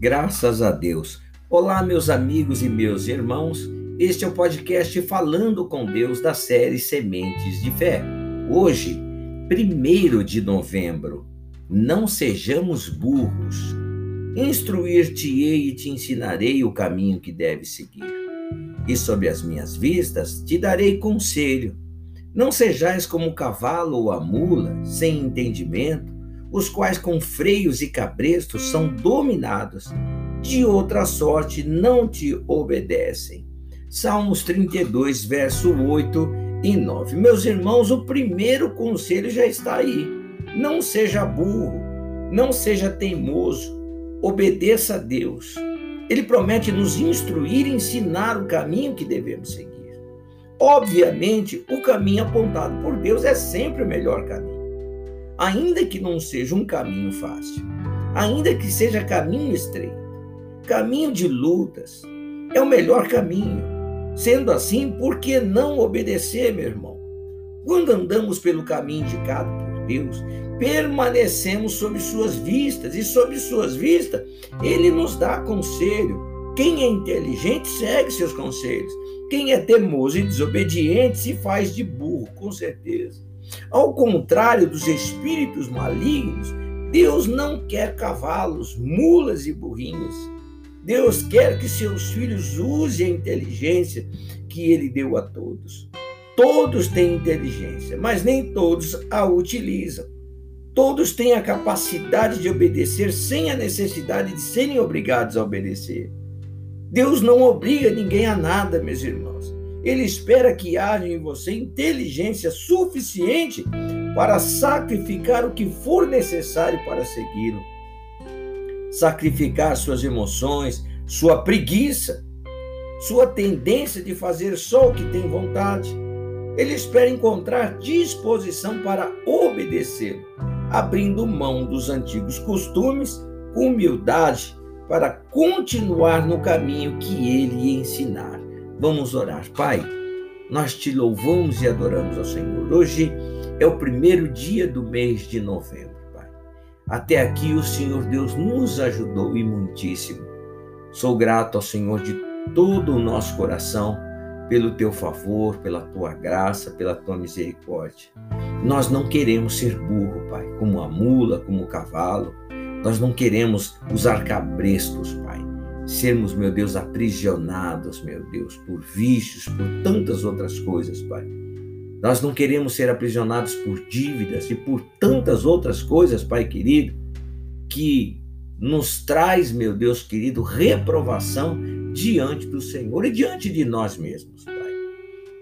Graças a Deus. Olá, meus amigos e meus irmãos. Este é o podcast Falando com Deus da série Sementes de Fé. Hoje, 1 de novembro. Não sejamos burros. Instruir-te-ei e te ensinarei o caminho que deves seguir. E sob as minhas vistas te darei conselho. Não sejais como o cavalo ou a mula, sem entendimento os quais com freios e cabrestos são dominados, de outra sorte não te obedecem. Salmos 32, verso 8 e 9. Meus irmãos, o primeiro conselho já está aí. Não seja burro, não seja teimoso, obedeça a Deus. Ele promete nos instruir e ensinar o caminho que devemos seguir. Obviamente, o caminho apontado por Deus é sempre o melhor caminho ainda que não seja um caminho fácil, ainda que seja caminho estreito, caminho de lutas, é o melhor caminho. Sendo assim, por que não obedecer, meu irmão? Quando andamos pelo caminho indicado por Deus, permanecemos sob suas vistas, e sob suas vistas, Ele nos dá conselho. Quem é inteligente segue seus conselhos. Quem é teimoso e desobediente se faz de burro, com certeza. Ao contrário dos espíritos malignos, Deus não quer cavalos, mulas e burrinhos. Deus quer que seus filhos usem a inteligência que ele deu a todos. Todos têm inteligência, mas nem todos a utilizam. Todos têm a capacidade de obedecer sem a necessidade de serem obrigados a obedecer. Deus não obriga ninguém a nada, meus irmãos. Ele espera que haja em você inteligência suficiente para sacrificar o que for necessário para segui-lo. Sacrificar suas emoções, sua preguiça, sua tendência de fazer só o que tem vontade. Ele espera encontrar disposição para obedecer, abrindo mão dos antigos costumes humildade para continuar no caminho que ele ensinar. Vamos orar. Pai, nós te louvamos e adoramos ao Senhor. Hoje é o primeiro dia do mês de novembro, Pai. Até aqui o Senhor Deus nos ajudou e muitíssimo. Sou grato ao Senhor de todo o nosso coração pelo teu favor, pela tua graça, pela tua misericórdia. Nós não queremos ser burro, Pai, como a mula, como o cavalo. Nós não queremos usar cabrestos, Pai sermos, meu Deus, aprisionados, meu Deus, por vícios, por tantas outras coisas, Pai. Nós não queremos ser aprisionados por dívidas e por tantas outras coisas, Pai querido, que nos traz, meu Deus querido, reprovação diante do Senhor e diante de nós mesmos, Pai.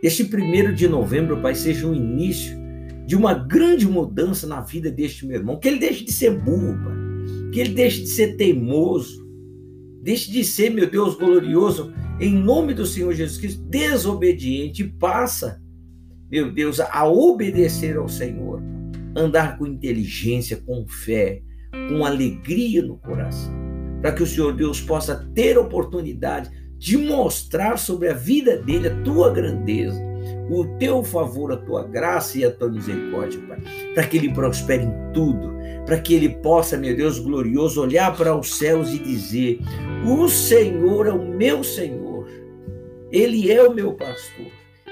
Este primeiro de novembro, Pai, seja o início de uma grande mudança na vida deste meu irmão, que ele deixe de ser burro, Pai, que ele deixe de ser teimoso, Deixe de ser, meu Deus glorioso, em nome do Senhor Jesus Cristo, desobediente, passa, meu Deus, a obedecer ao Senhor, andar com inteligência, com fé, com alegria no coração, para que o Senhor Deus possa ter oportunidade de mostrar sobre a vida dele a tua grandeza, o teu favor, a tua graça e a tua misericórdia, Pai, para que ele prospere em tudo, para que ele possa, meu Deus glorioso, olhar para os céus e dizer: O Senhor é o meu Senhor, Ele é o meu pastor,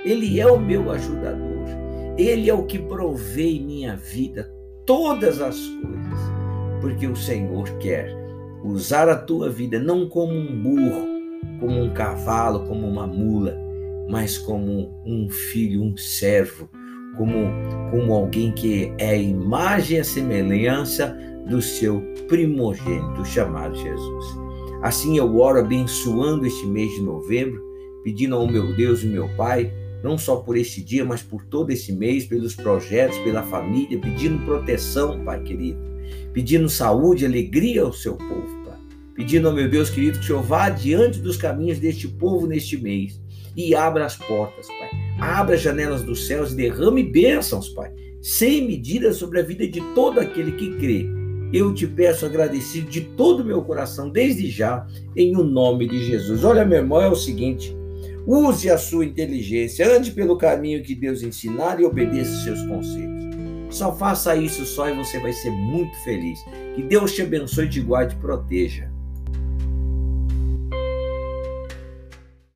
Ele é o meu ajudador, Ele é o que provê em minha vida todas as coisas, porque o Senhor quer usar a tua vida não como um burro, como um cavalo, como uma mula, mas como um filho, um servo, como, como alguém que é a imagem e a semelhança do seu primogênito chamado Jesus. Assim eu oro abençoando este mês de novembro, pedindo ao meu Deus e meu Pai, não só por este dia, mas por todo esse mês, pelos projetos, pela família, pedindo proteção, Pai querido, pedindo saúde, alegria ao seu povo, Pai. Pedindo ao meu Deus querido que o Senhor vá diante dos caminhos deste povo neste mês e abra as portas, Pai. Abra as janelas dos céus e derrame bênçãos, Pai, sem medida sobre a vida de todo aquele que crê. Eu te peço agradecido de todo o meu coração, desde já, em o nome de Jesus. Olha, meu irmão, é o seguinte: use a sua inteligência, ande pelo caminho que Deus ensinar e obedeça seus conselhos. Só faça isso só e você vai ser muito feliz. Que Deus te abençoe, te guarde e proteja.